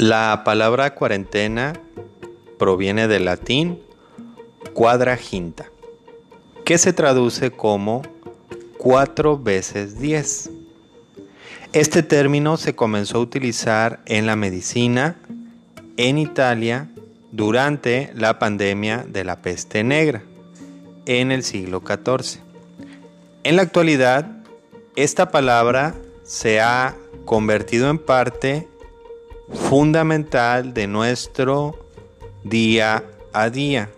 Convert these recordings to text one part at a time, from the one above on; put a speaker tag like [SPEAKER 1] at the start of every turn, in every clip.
[SPEAKER 1] La palabra cuarentena proviene del latín quadraginta, que se traduce como cuatro veces diez. Este término se comenzó a utilizar en la medicina en Italia durante la pandemia de la peste negra en el siglo XIV. En la actualidad, esta palabra se ha convertido en parte fundamental de nuestro día a día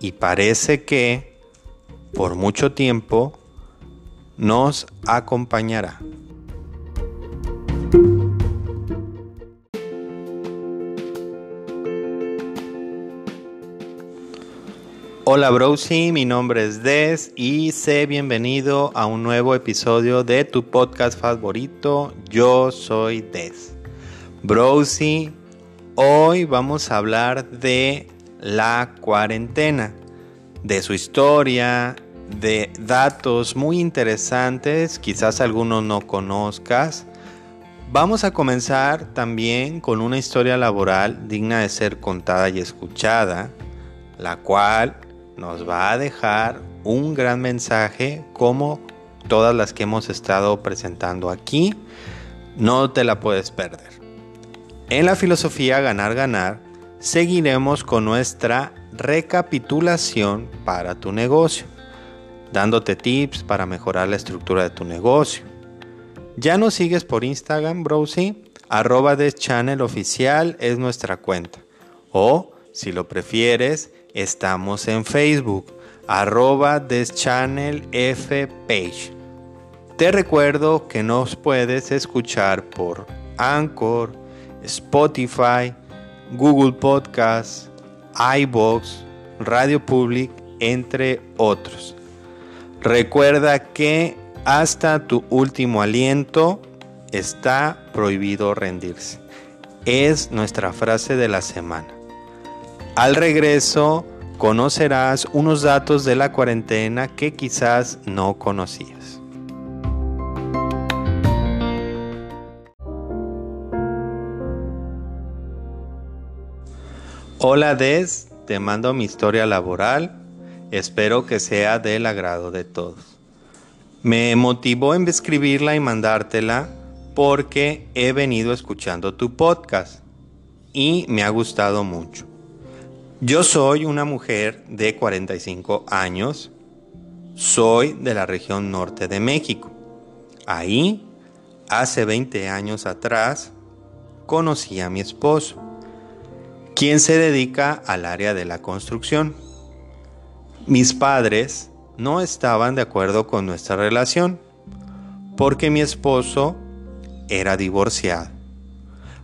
[SPEAKER 1] y parece que por mucho tiempo nos acompañará. Hola Browsy, mi nombre es Des y sé bienvenido a un nuevo episodio de tu podcast favorito. Yo soy Des. Browsy, hoy vamos a hablar de la cuarentena, de su historia, de datos muy interesantes, quizás algunos no conozcas. Vamos a comenzar también con una historia laboral digna de ser contada y escuchada, la cual nos va a dejar un gran mensaje como todas las que hemos estado presentando aquí. No te la puedes perder. En la filosofía ganar ganar, seguiremos con nuestra recapitulación para tu negocio, dándote tips para mejorar la estructura de tu negocio. ¿Ya nos sigues por Instagram, Browsy? Arroba Channel Oficial es nuestra cuenta. O, si lo prefieres, Estamos en Facebook, arroba Page. Te recuerdo que nos puedes escuchar por Anchor, Spotify, Google Podcasts, iBox, Radio Public, entre otros. Recuerda que hasta tu último aliento está prohibido rendirse. Es nuestra frase de la semana. Al regreso conocerás unos datos de la cuarentena que quizás no conocías. Hola Des, te mando mi historia laboral. Espero que sea del agrado de todos. Me motivó en escribirla y mandártela porque he venido escuchando tu podcast y me ha gustado mucho. Yo soy una mujer de 45 años. Soy de la región norte de México. Ahí, hace 20 años atrás, conocí a mi esposo, quien se dedica al área de la construcción. Mis padres no estaban de acuerdo con nuestra relación porque mi esposo era divorciado.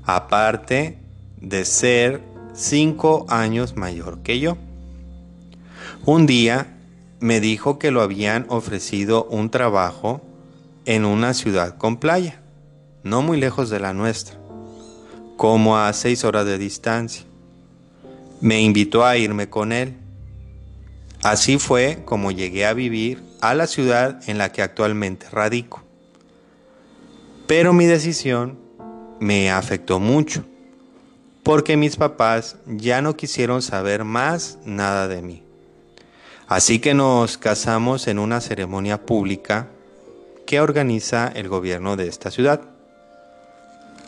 [SPEAKER 1] Aparte de ser cinco años mayor que yo. Un día me dijo que lo habían ofrecido un trabajo en una ciudad con playa, no muy lejos de la nuestra, como a seis horas de distancia. Me invitó a irme con él. Así fue como llegué a vivir a la ciudad en la que actualmente radico. Pero mi decisión me afectó mucho porque mis papás ya no quisieron saber más nada de mí. Así que nos casamos en una ceremonia pública que organiza el gobierno de esta ciudad.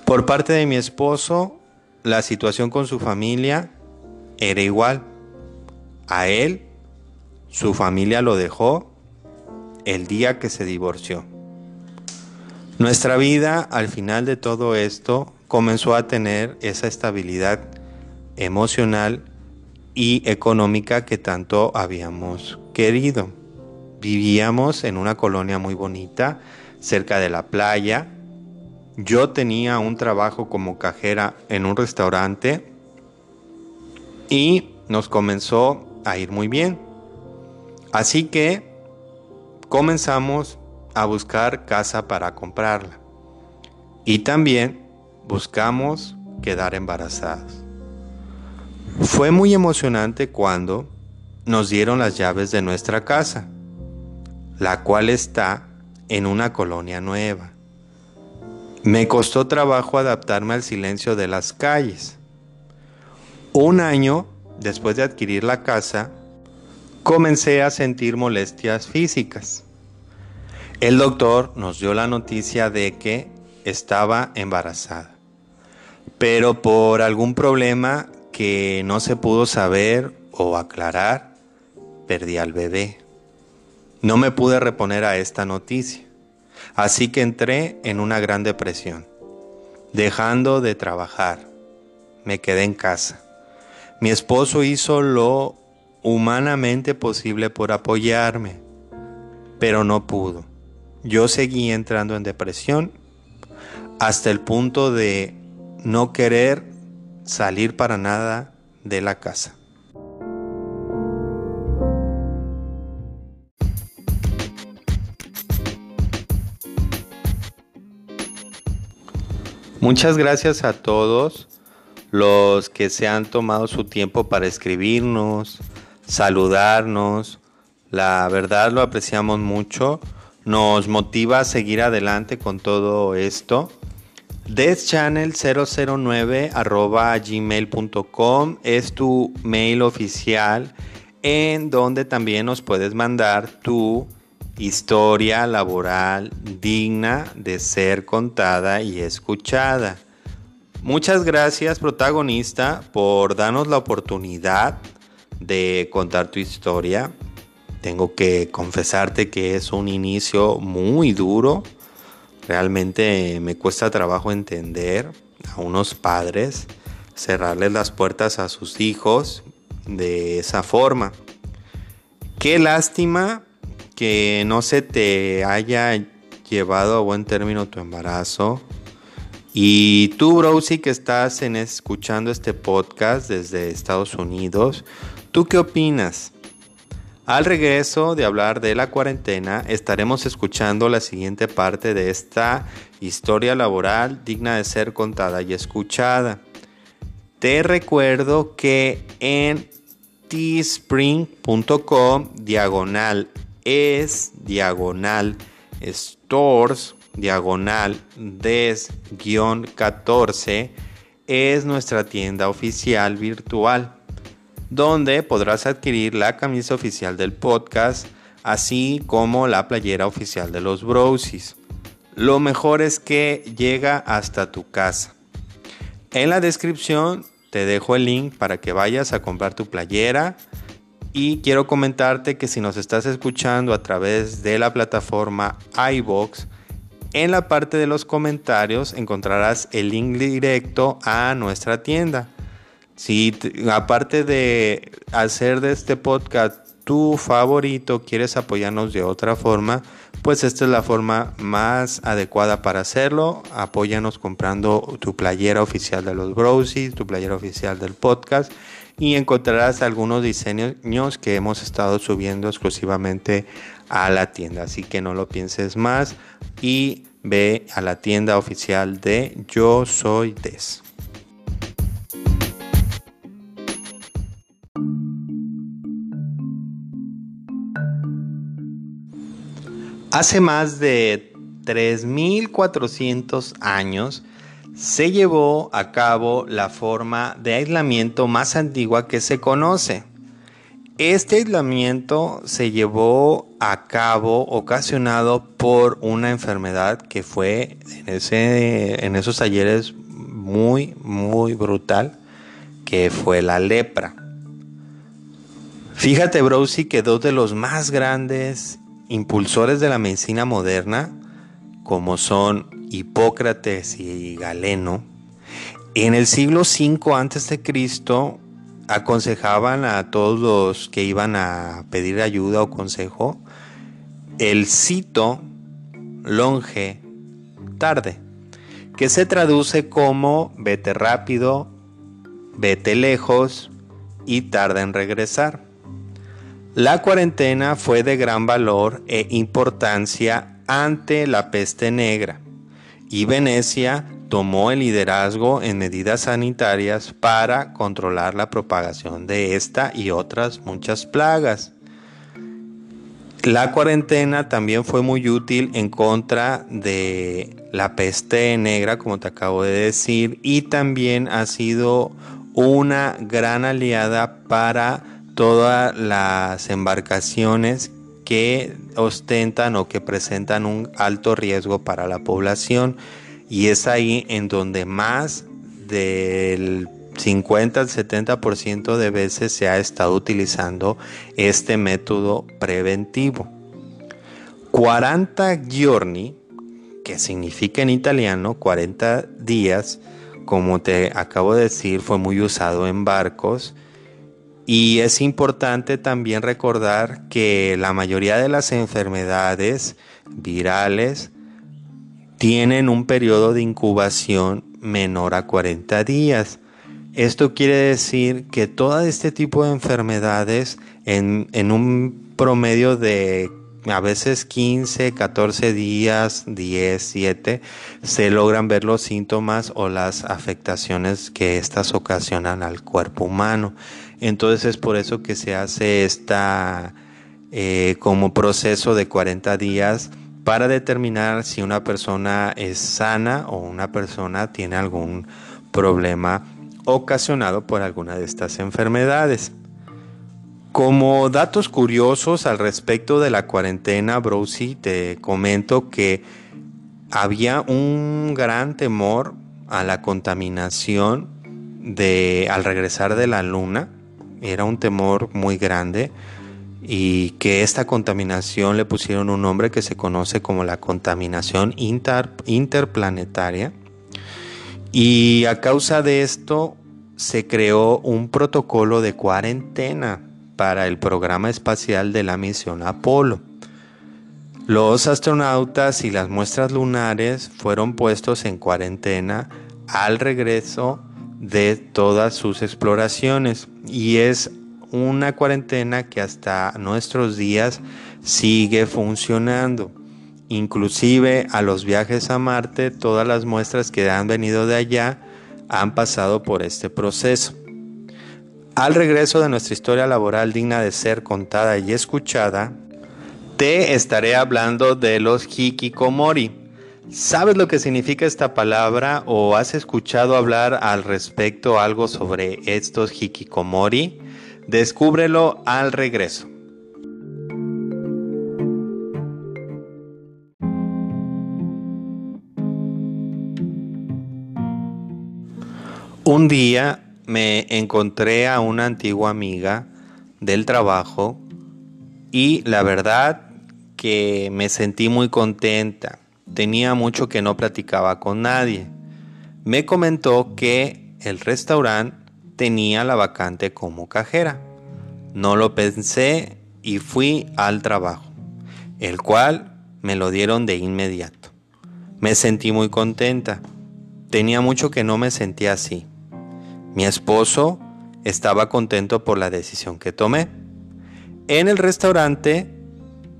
[SPEAKER 1] Por parte de mi esposo, la situación con su familia era igual. A él, su familia lo dejó el día que se divorció. Nuestra vida al final de todo esto comenzó a tener esa estabilidad emocional y económica que tanto habíamos querido. Vivíamos en una colonia muy bonita, cerca de la playa. Yo tenía un trabajo como cajera en un restaurante y nos comenzó a ir muy bien. Así que comenzamos a buscar casa para comprarla. Y también buscamos quedar embarazadas. Fue muy emocionante cuando nos dieron las llaves de nuestra casa, la cual está en una colonia nueva. Me costó trabajo adaptarme al silencio de las calles. Un año después de adquirir la casa, comencé a sentir molestias físicas. El doctor nos dio la noticia de que estaba embarazada, pero por algún problema que no se pudo saber o aclarar, perdí al bebé. No me pude reponer a esta noticia. Así que entré en una gran depresión, dejando de trabajar. Me quedé en casa. Mi esposo hizo lo humanamente posible por apoyarme, pero no pudo. Yo seguí entrando en depresión hasta el punto de no querer salir para nada de la casa. Muchas gracias a todos los que se han tomado su tiempo para escribirnos, saludarnos. La verdad lo apreciamos mucho. Nos motiva a seguir adelante con todo esto. deschannel009 gmail.com es tu mail oficial en donde también nos puedes mandar tu historia laboral digna de ser contada y escuchada. Muchas gracias protagonista por darnos la oportunidad de contar tu historia. Tengo que confesarte que es un inicio muy duro. Realmente me cuesta trabajo entender a unos padres cerrarles las puertas a sus hijos de esa forma. Qué lástima que no se te haya llevado a buen término tu embarazo. Y tú, Browsy, que estás escuchando este podcast desde Estados Unidos, ¿tú qué opinas? Al regreso de hablar de la cuarentena, estaremos escuchando la siguiente parte de esta historia laboral digna de ser contada y escuchada. Te recuerdo que en teespring.com diagonal es diagonal stores diagonal des-14 es nuestra tienda oficial virtual donde podrás adquirir la camisa oficial del podcast así como la playera oficial de los Browsies. Lo mejor es que llega hasta tu casa. En la descripción te dejo el link para que vayas a comprar tu playera y quiero comentarte que si nos estás escuchando a través de la plataforma iBox, en la parte de los comentarios encontrarás el link directo a nuestra tienda. Si aparte de hacer de este podcast tu favorito, quieres apoyarnos de otra forma, pues esta es la forma más adecuada para hacerlo. Apóyanos comprando tu playera oficial de los Browsies, tu playera oficial del podcast y encontrarás algunos diseños que hemos estado subiendo exclusivamente a la tienda. Así que no lo pienses más y ve a la tienda oficial de Yo Soy Des. Hace más de 3.400 años, se llevó a cabo la forma de aislamiento más antigua que se conoce. Este aislamiento se llevó a cabo ocasionado por una enfermedad que fue en, ese, en esos talleres muy, muy brutal, que fue la lepra. Fíjate, Browsy, que dos de los más grandes impulsores de la medicina moderna, como son Hipócrates y Galeno, en el siglo V a.C. aconsejaban a todos los que iban a pedir ayuda o consejo el cito longe tarde, que se traduce como vete rápido, vete lejos y tarda en regresar. La cuarentena fue de gran valor e importancia ante la peste negra y Venecia tomó el liderazgo en medidas sanitarias para controlar la propagación de esta y otras muchas plagas. La cuarentena también fue muy útil en contra de la peste negra, como te acabo de decir, y también ha sido una gran aliada para todas las embarcaciones que ostentan o que presentan un alto riesgo para la población. Y es ahí en donde más del 50 al 70% de veces se ha estado utilizando este método preventivo. 40 giorni, que significa en italiano 40 días, como te acabo de decir, fue muy usado en barcos. Y es importante también recordar que la mayoría de las enfermedades virales tienen un periodo de incubación menor a 40 días. Esto quiere decir que todo este tipo de enfermedades en, un promedio de a veces 15, 14 días, 10, 7, se logran ver los síntomas o las afectaciones que éstas ocasionan al cuerpo humano. Entonces es por eso que se hace esta eh, como proceso de 40 días para determinar si una persona es sana o una persona tiene algún problema ocasionado por alguna de estas enfermedades. Como datos curiosos al respecto de la cuarentena, Brosi, te comento que había un gran temor a la contaminación de al regresar de la luna. Era un temor muy grande y que esta contaminación le pusieron un nombre que se conoce como la contaminación interplanetaria y a causa de esto se creó un protocolo de cuarentena para el programa espacial de la misión Apolo. Los astronautas y las muestras lunares fueron puestos en cuarentena al regreso de todas sus exploraciones y es una cuarentena que hasta nuestros días sigue funcionando. Inclusive a los viajes a Marte, todas las muestras que han venido de allá han pasado por este proceso. Al regreso de nuestra historia laboral digna de ser contada y escuchada, te estaré hablando de los hikikomori. ¿Sabes lo que significa esta palabra o has escuchado hablar al respecto algo sobre estos hikikomori? Descúbrelo al regreso. Un día me encontré a una antigua amiga del trabajo y la verdad que me sentí muy contenta. Tenía mucho que no platicaba con nadie. Me comentó que el restaurante tenía la vacante como cajera. No lo pensé y fui al trabajo, el cual me lo dieron de inmediato. Me sentí muy contenta. Tenía mucho que no me sentía así. Mi esposo estaba contento por la decisión que tomé. En el restaurante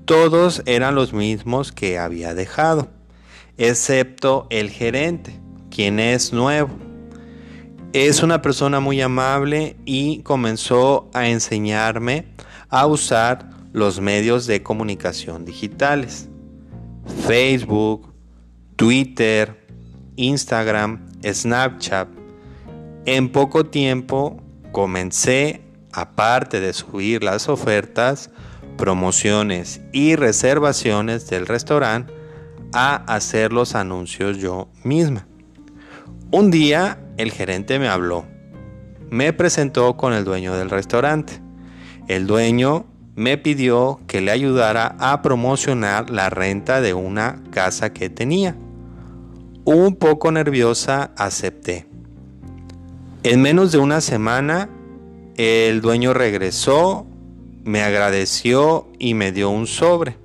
[SPEAKER 1] todos eran los mismos que había dejado, excepto el gerente, quien es nuevo. Es una persona muy amable y comenzó a enseñarme a usar los medios de comunicación digitales. Facebook, Twitter, Instagram, Snapchat, en poco tiempo comencé, aparte de subir las ofertas, promociones y reservaciones del restaurante, a hacer los anuncios yo misma. Un día el gerente me habló. Me presentó con el dueño del restaurante. El dueño me pidió que le ayudara a promocionar la renta de una casa que tenía. Un poco nerviosa acepté. En menos de una semana, el dueño regresó, me agradeció y me dio un sobre.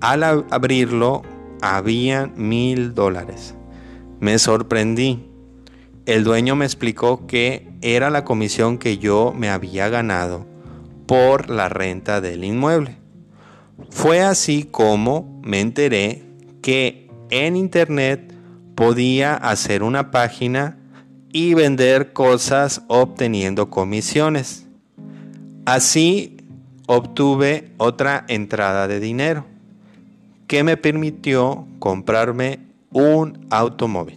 [SPEAKER 1] Al abrirlo, había mil dólares. Me sorprendí. El dueño me explicó que era la comisión que yo me había ganado por la renta del inmueble. Fue así como me enteré que en internet podía hacer una página y vender cosas obteniendo comisiones. Así obtuve otra entrada de dinero que me permitió comprarme un automóvil.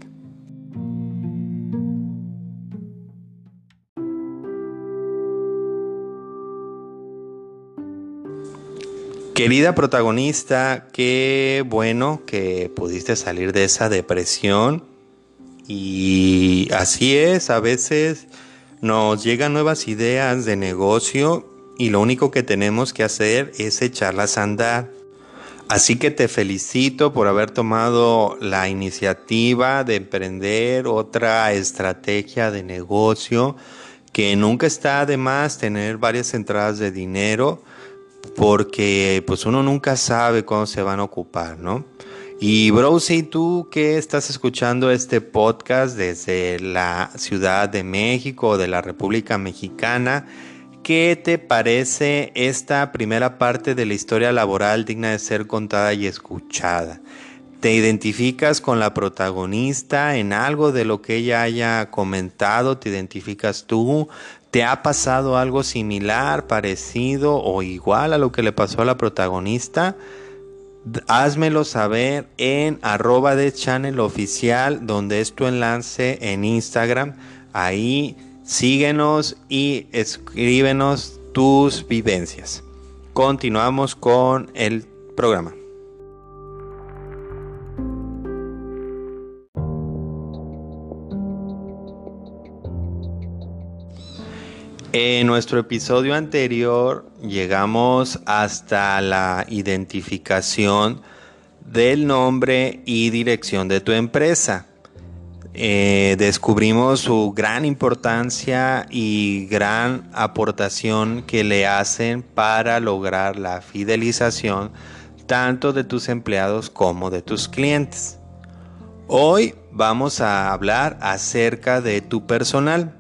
[SPEAKER 1] Querida protagonista, qué bueno que pudiste salir de esa depresión. Y así es, a veces nos llegan nuevas ideas de negocio y lo único que tenemos que hacer es echarlas a andar. Así que te felicito por haber tomado la iniciativa de emprender otra estrategia de negocio que nunca está de más tener varias entradas de dinero porque pues uno nunca sabe cuándo se van a ocupar, ¿no? Y Browsy, tú que estás escuchando este podcast desde la Ciudad de México o de la República Mexicana, ¿qué te parece esta primera parte de la historia laboral digna de ser contada y escuchada? ¿Te identificas con la protagonista en algo de lo que ella haya comentado? ¿Te identificas tú? ¿Te ha pasado algo similar, parecido o igual a lo que le pasó a la protagonista? Házmelo saber en arroba de channel oficial, donde es tu enlace en Instagram. Ahí síguenos y escríbenos tus vivencias. Continuamos con el programa. En nuestro episodio anterior llegamos hasta la identificación del nombre y dirección de tu empresa. Eh, descubrimos su gran importancia y gran aportación que le hacen para lograr la fidelización tanto de tus empleados como de tus clientes. Hoy vamos a hablar acerca de tu personal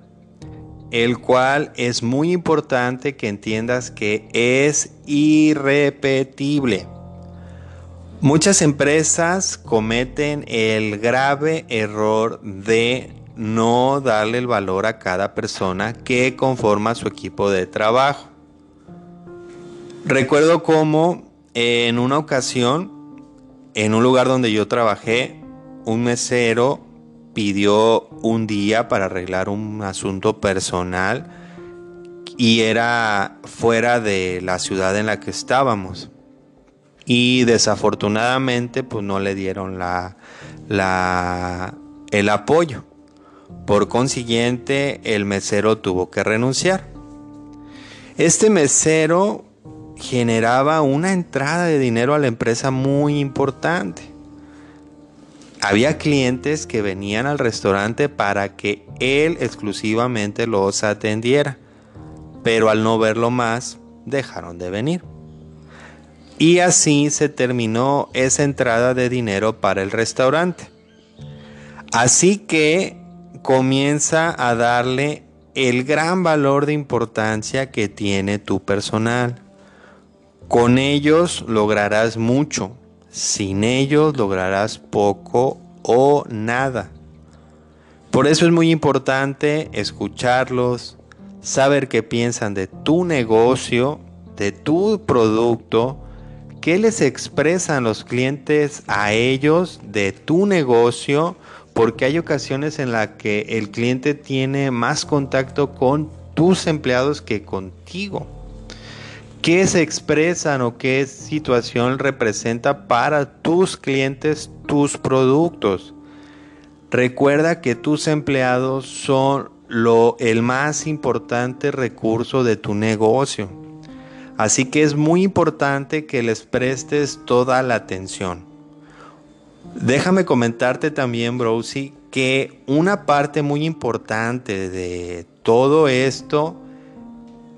[SPEAKER 1] el cual es muy importante que entiendas que es irrepetible. Muchas empresas cometen el grave error de no darle el valor a cada persona que conforma su equipo de trabajo. Recuerdo cómo en una ocasión, en un lugar donde yo trabajé, un mesero pidió un día para arreglar un asunto personal y era fuera de la ciudad en la que estábamos. Y desafortunadamente pues no le dieron la, la, el apoyo. Por consiguiente, el mesero tuvo que renunciar. Este mesero generaba una entrada de dinero a la empresa muy importante había clientes que venían al restaurante para que él exclusivamente los atendiera, pero al no verlo más, dejaron de venir. Y así se terminó esa entrada de dinero para el restaurante. Así que comienza a darle el gran valor de importancia que tiene tu personal. Con ellos lograrás mucho, sin ellos lograrás poco o nada. Por eso es muy importante escucharlos, saber qué piensan de tu negocio, de tu producto, qué les expresan los clientes a ellos de tu negocio, porque hay ocasiones en las que el cliente tiene más contacto con tus empleados que contigo qué se expresan o qué situación representa para tus clientes tus productos. Recuerda que tus empleados son lo, el más importante recurso de tu negocio. Así que es muy importante que les prestes toda la atención. Déjame comentarte también, Browsy, que una parte muy importante de todo esto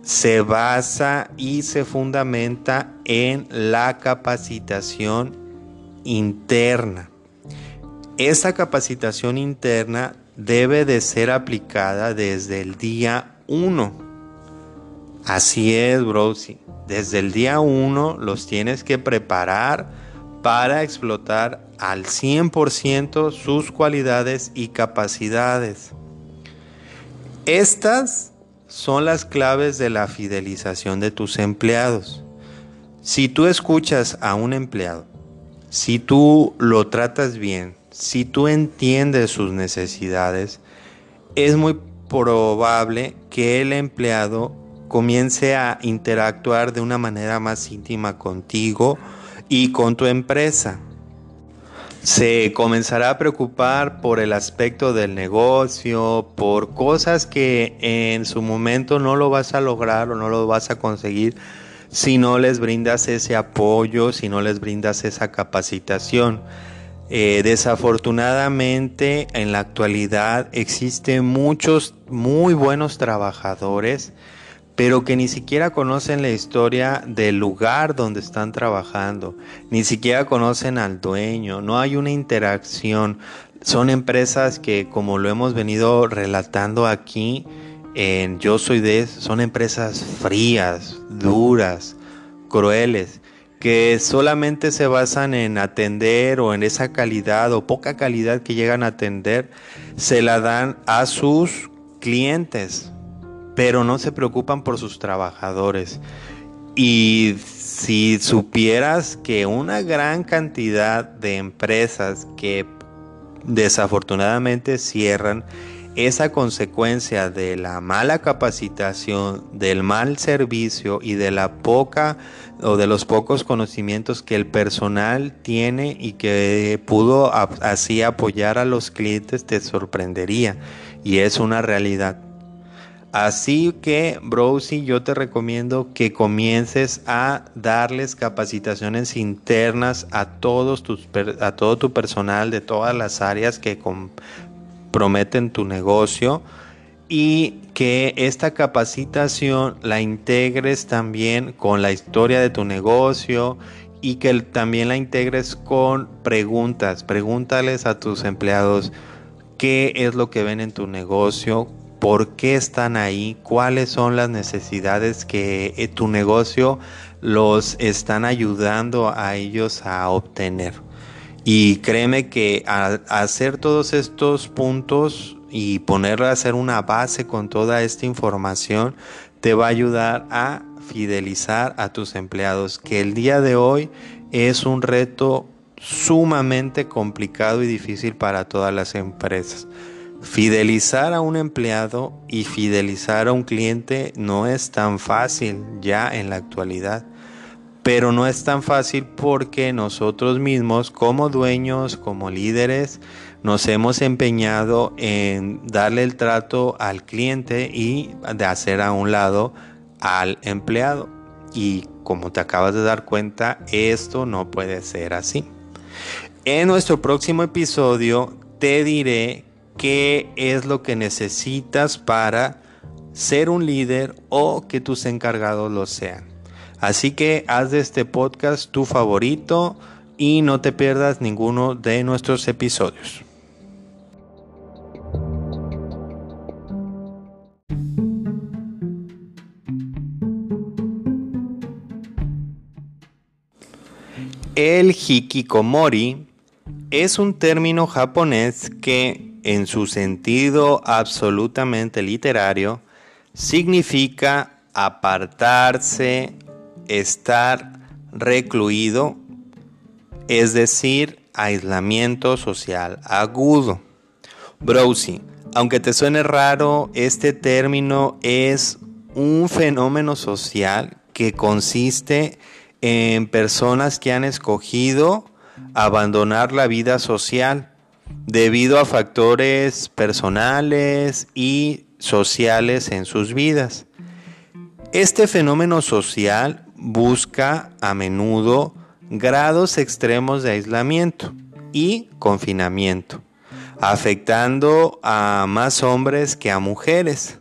[SPEAKER 1] se basa y se fundamenta en la capacitación interna. Esa capacitación interna debe de ser aplicada desde el día 1. Así es, Browsy. Desde el día 1 los tienes que preparar para explotar al 100% sus cualidades y capacidades. Estas son las claves de la fidelización de tus empleados. Si tú escuchas a un empleado, si tú lo tratas bien, si tú entiendes sus necesidades, es muy probable que el empleado comience a interactuar de una manera más íntima contigo y con tu empresa. Se comenzará a preocupar por el aspecto del negocio, por cosas que en su momento no lo vas a lograr o no lo vas a conseguir si no les brindas ese apoyo, si no les brindas esa capacitación. Eh, desafortunadamente en la actualidad existen muchos muy buenos trabajadores, pero que ni siquiera conocen la historia del lugar donde están trabajando, ni siquiera conocen al dueño, no hay una interacción. Son empresas que, como lo hemos venido relatando aquí, en Yo Soy de, son empresas frías, duras, crueles que solamente se basan en atender o en esa calidad o poca calidad que llegan a atender, se la dan a sus clientes, pero no se preocupan por sus trabajadores. Y si supieras que una gran cantidad de empresas que desafortunadamente cierran, esa consecuencia de la mala capacitación, del mal servicio y de la poca o de los pocos conocimientos que el personal tiene y que pudo así apoyar a los clientes te sorprendería y es una realidad. Así que, Browsy, yo te recomiendo que comiences a darles capacitaciones internas a todos tus a todo tu personal de todas las áreas que comprometen tu negocio y que esta capacitación la integres también con la historia de tu negocio y que también la integres con preguntas. Pregúntales a tus empleados qué es lo que ven en tu negocio, por qué están ahí, cuáles son las necesidades que eh, tu negocio los están ayudando a ellos a obtener. Y créeme que hacer todos estos puntos y ponerlo a hacer una base con toda esta información te va a ayudar a fidelizar a tus empleados, que el día de hoy es un reto sumamente complicado y difícil para todas las empresas. Fidelizar a un empleado y fidelizar a un cliente no es tan fácil ya en la actualidad. Pero no es tan fácil porque nosotros mismos como dueños, como líderes, nos hemos empeñado en darle el trato al cliente y de hacer a un lado al empleado. Y como te acabas de dar cuenta, esto no puede ser así. En nuestro próximo episodio te diré qué es lo que necesitas para ser un líder o que tus encargados lo sean. Así que haz de este podcast tu favorito y no te pierdas ninguno de nuestros episodios. El hikikomori es un término japonés que, en su sentido absolutamente literario, significa apartarse, estar recluido, es decir, aislamiento social agudo. Browsing. Aunque te suene raro, este término es un fenómeno social que consiste en personas que han escogido abandonar la vida social debido a factores personales y sociales en sus vidas. Este fenómeno social busca a menudo grados extremos de aislamiento y confinamiento, afectando a más hombres que a mujeres.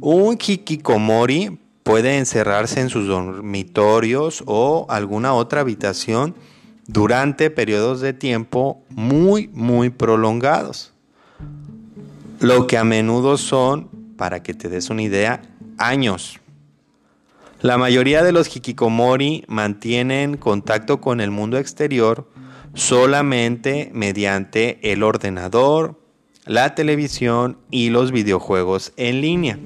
[SPEAKER 1] Un kikikomori puede encerrarse en sus dormitorios o alguna otra habitación durante periodos de tiempo muy, muy prolongados. Lo que a menudo son, para que te des una idea, años. La mayoría de los hikikomori mantienen contacto con el mundo exterior solamente mediante el ordenador, la televisión y los videojuegos en línea.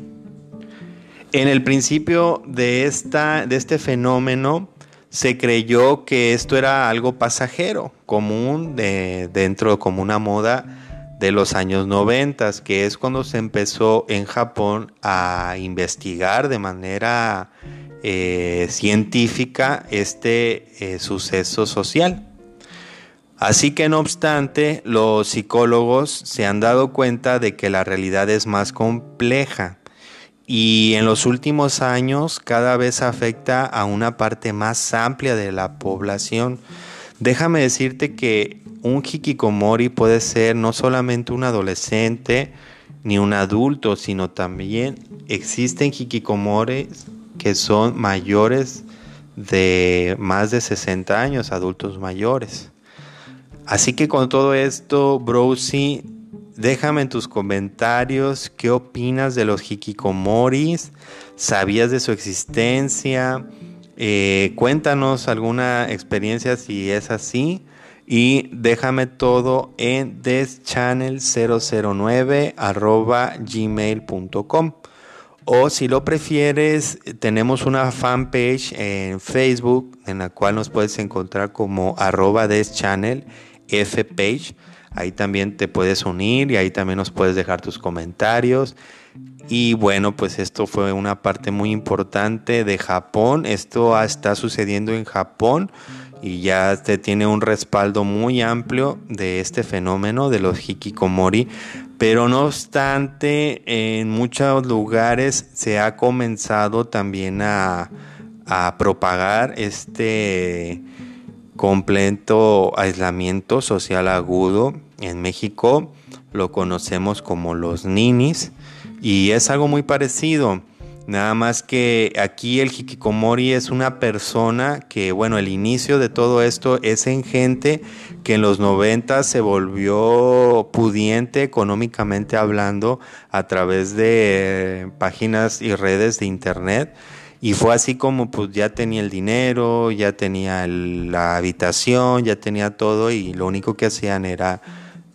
[SPEAKER 1] En el principio de, esta, de este fenómeno se creyó que esto era algo pasajero, común de, dentro como una moda de los años 90, que es cuando se empezó en Japón a investigar de manera eh, científica este eh, suceso social. Así que no obstante, los psicólogos se han dado cuenta de que la realidad es más compleja y en los últimos años cada vez afecta a una parte más amplia de la población. Déjame decirte que un hikikomori puede ser no solamente un adolescente ni un adulto, sino también existen hikikomoris que son mayores de más de 60 años, adultos mayores. Así que con todo esto, Browsy, déjame en tus comentarios qué opinas de los hikikomoris, sabías de su existencia, eh, cuéntanos alguna experiencia si es así y déjame todo en deschannel009 gmail.com. O si lo prefieres, tenemos una fanpage en Facebook en la cual nos puedes encontrar como arroba deschannel fpage. Ahí también te puedes unir y ahí también nos puedes dejar tus comentarios. Y bueno, pues esto fue una parte muy importante de Japón. Esto está sucediendo en Japón y ya te tiene un respaldo muy amplio de este fenómeno de los hikikomori. Pero no obstante, en muchos lugares se ha comenzado también a, propagar este completo aislamiento social agudo. En México lo conocemos como los ninis y es algo muy parecido. Nada más que aquí el hikikomori es una persona que, bueno, el inicio de todo esto es en gente que en los 90 se volvió pudiente económicamente hablando a través de páginas y redes de internet. Y fue así como pues ya tenía el dinero, ya tenía la habitación, ya tenía todo y lo único que hacían era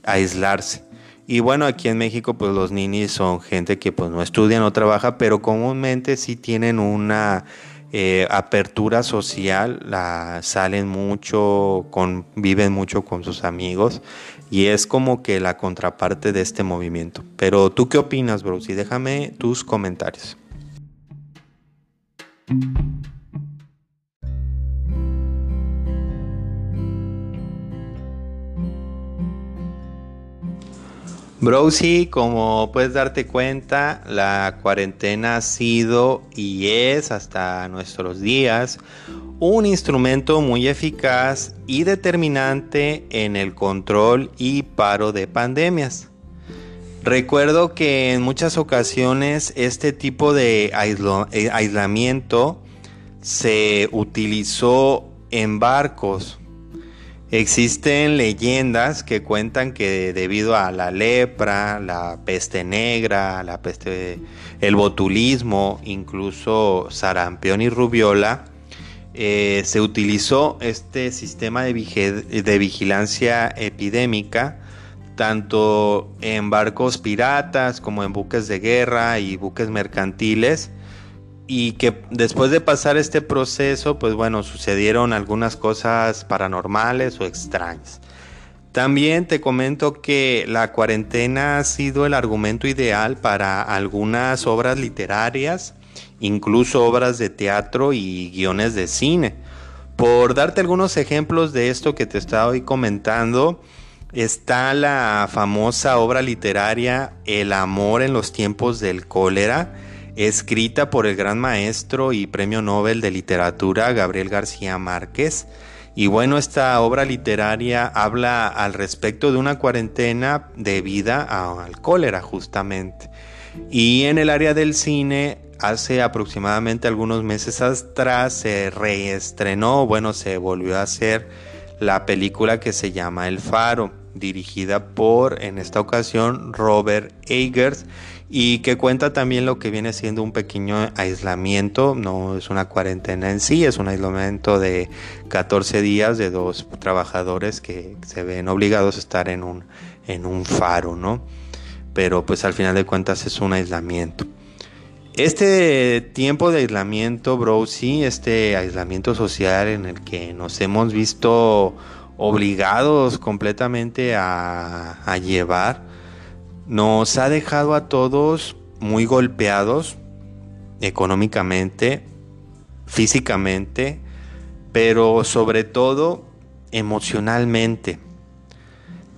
[SPEAKER 1] aislarse. Y bueno, aquí en México pues los ninis son gente que pues no estudia, no trabaja, pero comúnmente sí tienen una eh, apertura social, la, salen mucho, viven mucho con sus amigos y es como que la contraparte de este movimiento. Pero tú qué opinas, Bruce? Y déjame tus comentarios. Browsy, como puedes darte cuenta, la cuarentena ha sido y es hasta nuestros días un instrumento muy eficaz y determinante en el control y paro de pandemias. Recuerdo que en muchas ocasiones este tipo de eh, aislamiento se utilizó en barcos Existen leyendas que cuentan que debido a la lepra, la peste negra, la peste, el botulismo, incluso sarampión y rubiola, eh, se utilizó este sistema de, de vigilancia epidémica tanto en barcos piratas como en buques de guerra y buques mercantiles y que después de pasar este proceso, pues bueno, sucedieron algunas cosas paranormales o extrañas. También te comento que la cuarentena ha sido el argumento ideal para algunas obras literarias, incluso obras de teatro y guiones de cine. Por darte algunos ejemplos de esto que te estaba comentando, está la famosa obra literaria El amor en los tiempos del cólera, escrita por el gran maestro y premio Nobel de Literatura Gabriel García Márquez. Y bueno, esta obra literaria habla al respecto de una cuarentena debida al cólera justamente. Y en el área del cine, hace aproximadamente algunos meses atrás se reestrenó, bueno, se volvió a hacer la película que se llama El Faro, dirigida por, en esta ocasión, Robert Eggers y que cuenta también lo que viene siendo un pequeño aislamiento, no es una cuarentena en sí, es un aislamiento de 14 días de dos trabajadores que se ven obligados a estar en un, en un faro, ¿no? Pero pues al final de cuentas es un aislamiento. Este tiempo de aislamiento, bro, sí, este aislamiento social en el que nos hemos visto obligados completamente a, a llevar, nos ha dejado a todos muy golpeados económicamente, físicamente, pero sobre todo emocionalmente.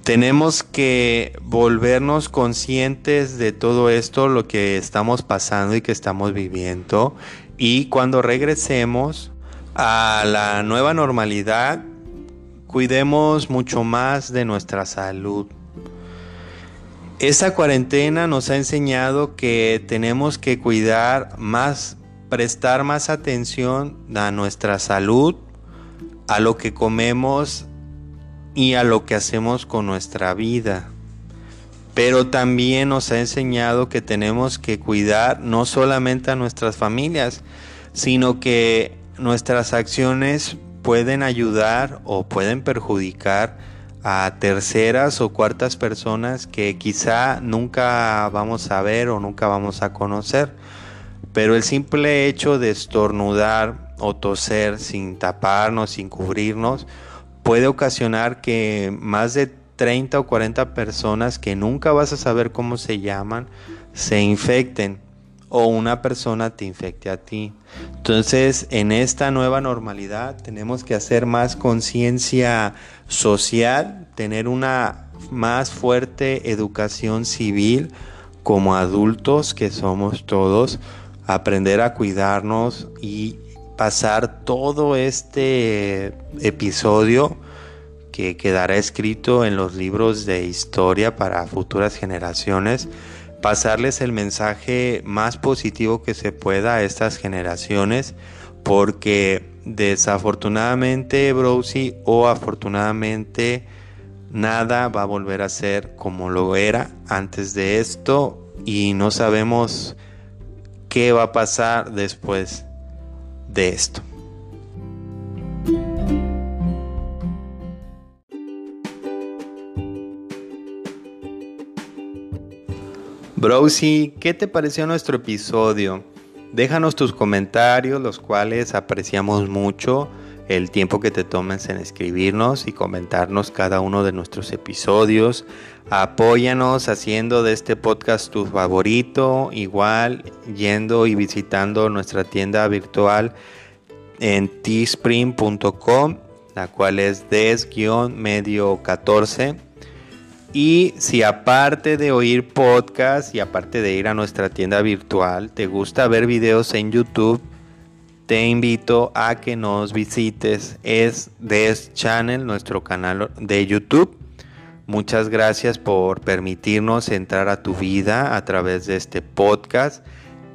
[SPEAKER 1] Tenemos que volvernos conscientes de todo esto, lo que estamos pasando y que estamos viviendo. Y cuando regresemos a la nueva normalidad, cuidemos mucho más de nuestra salud. Esta cuarentena nos ha enseñado que tenemos que cuidar más, prestar más atención a nuestra salud, a lo que comemos y a lo que hacemos con nuestra vida. Pero también nos ha enseñado que tenemos que cuidar no solamente a nuestras familias, sino que nuestras acciones pueden ayudar o pueden perjudicar a terceras o cuartas personas que quizá nunca vamos a ver o nunca vamos a conocer. Pero el simple hecho de estornudar o toser sin taparnos, sin cubrirnos, puede ocasionar que más de 30 o 40 personas que nunca vas a saber cómo se llaman se infecten o una persona te infecte a ti. Entonces, en esta nueva normalidad tenemos que hacer más conciencia social, tener una más fuerte educación civil como adultos que somos todos, aprender a cuidarnos y pasar todo este episodio que quedará escrito en los libros de historia para futuras generaciones pasarles el mensaje más positivo que se pueda a estas generaciones porque desafortunadamente Browsy o afortunadamente nada va a volver a ser como lo era antes de esto y no sabemos qué va a pasar después de esto. Browsy, ¿qué te pareció nuestro episodio? Déjanos tus comentarios, los cuales apreciamos mucho el tiempo que te tomes en escribirnos y comentarnos cada uno de nuestros episodios. Apóyanos haciendo de este podcast tu favorito, igual yendo y visitando nuestra tienda virtual en teespring.com, la cual es des-medio 14 y si aparte de oír podcast y aparte de ir a nuestra tienda virtual, te gusta ver videos en YouTube, te invito a que nos visites. Es Des Channel, nuestro canal de YouTube. Muchas gracias por permitirnos entrar a tu vida a través de este podcast.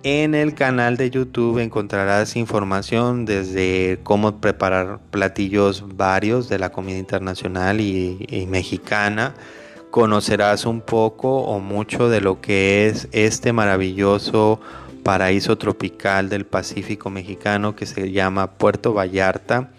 [SPEAKER 1] En el canal de YouTube encontrarás información desde cómo preparar platillos varios de la comida internacional y, y mexicana conocerás un poco o mucho de lo que es este maravilloso paraíso tropical del Pacífico mexicano que se llama Puerto Vallarta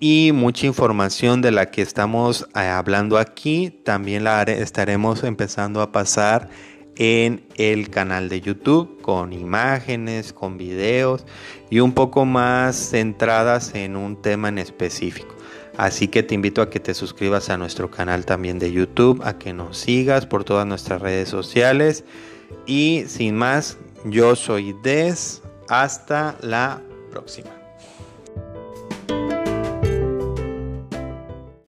[SPEAKER 1] y mucha información de la que estamos eh, hablando aquí también la estaremos empezando a pasar en el canal de YouTube con imágenes, con videos y un poco más centradas en un tema en específico. Así que te invito a que te suscribas a nuestro canal también de YouTube, a que nos sigas por todas nuestras redes sociales. Y sin más, yo soy Des. Hasta la próxima.